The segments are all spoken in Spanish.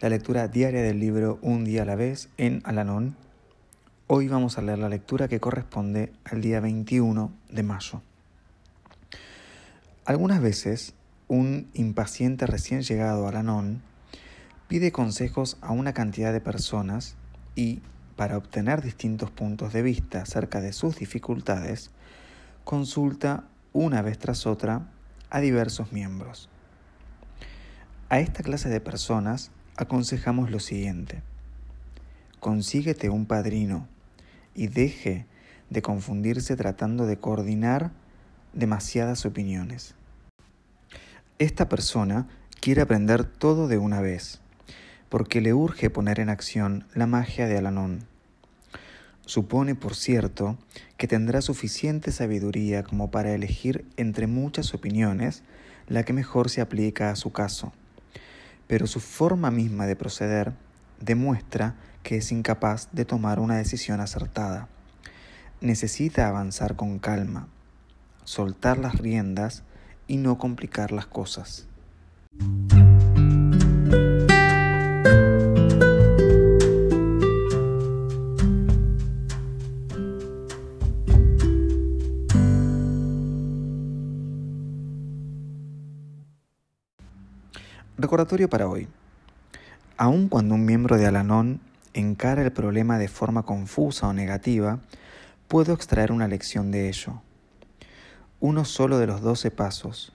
la lectura diaria del libro Un día a la vez en Alanón Hoy vamos a leer la lectura que corresponde al día 21 de mayo. Algunas veces, un impaciente recién llegado a la NON pide consejos a una cantidad de personas y, para obtener distintos puntos de vista acerca de sus dificultades, consulta una vez tras otra a diversos miembros. A esta clase de personas aconsejamos lo siguiente. Consíguete un padrino y deje de confundirse tratando de coordinar demasiadas opiniones. Esta persona quiere aprender todo de una vez, porque le urge poner en acción la magia de Alanón. Supone, por cierto, que tendrá suficiente sabiduría como para elegir entre muchas opiniones la que mejor se aplica a su caso, pero su forma misma de proceder demuestra que es incapaz de tomar una decisión acertada. Necesita avanzar con calma, soltar las riendas y no complicar las cosas. Recordatorio para hoy. Aun cuando un miembro de Alanón encara el problema de forma confusa o negativa, puedo extraer una lección de ello. Uno solo de los doce pasos,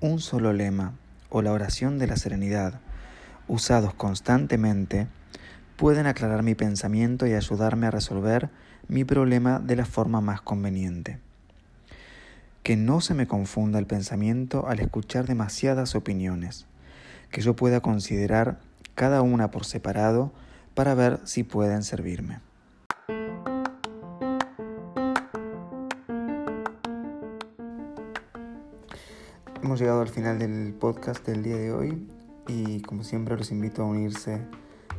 un solo lema o la oración de la serenidad, usados constantemente, pueden aclarar mi pensamiento y ayudarme a resolver mi problema de la forma más conveniente. Que no se me confunda el pensamiento al escuchar demasiadas opiniones, que yo pueda considerar cada una por separado para ver si pueden servirme. Hemos llegado al final del podcast del día de hoy y como siempre los invito a unirse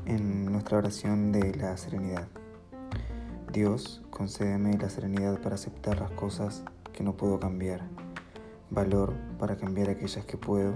en nuestra oración de la serenidad. Dios, concédeme la serenidad para aceptar las cosas que no puedo cambiar, valor para cambiar aquellas que puedo